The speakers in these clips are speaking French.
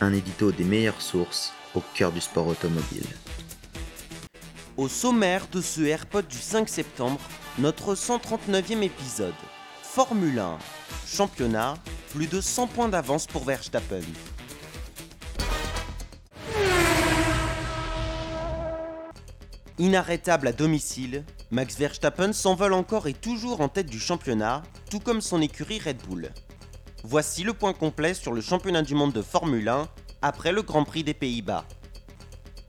Un édito des meilleures sources au cœur du sport automobile. Au sommaire de ce AirPod du 5 septembre, notre 139e épisode. Formule 1. Championnat, plus de 100 points d'avance pour Verstappen. Inarrêtable à domicile, Max Verstappen s'envole encore et toujours en tête du championnat, tout comme son écurie Red Bull. Voici le point complet sur le championnat du monde de Formule 1 après le Grand Prix des Pays-Bas.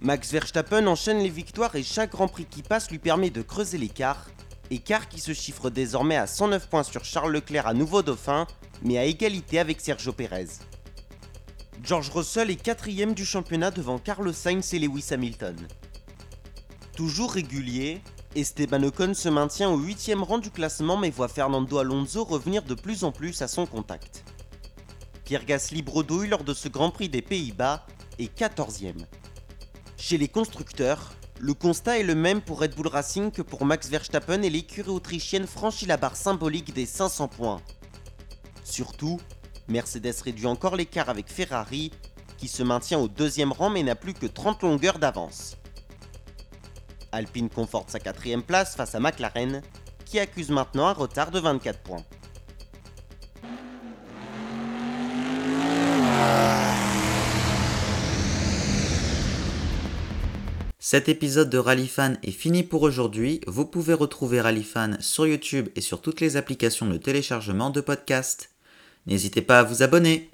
Max Verstappen enchaîne les victoires et chaque Grand Prix qui passe lui permet de creuser l'écart, écart qui se chiffre désormais à 109 points sur Charles Leclerc à nouveau dauphin, mais à égalité avec Sergio Perez. George Russell est quatrième du championnat devant Carlos Sainz et Lewis Hamilton. Toujours régulier, Esteban Ocon se maintient au 8 rang du classement mais voit Fernando Alonso revenir de plus en plus à son contact. Pierre Gasly bredouille lors de ce Grand Prix des Pays-Bas et 14e. Chez les constructeurs, le constat est le même pour Red Bull Racing que pour Max Verstappen et l'écurie autrichienne franchit la barre symbolique des 500 points. Surtout, Mercedes réduit encore l'écart avec Ferrari, qui se maintient au deuxième rang mais n'a plus que 30 longueurs d'avance. Alpine conforte sa quatrième place face à McLaren, qui accuse maintenant un retard de 24 points. Cet épisode de Rallyfan est fini pour aujourd'hui. Vous pouvez retrouver Rallyfan sur YouTube et sur toutes les applications de téléchargement de podcasts. N'hésitez pas à vous abonner.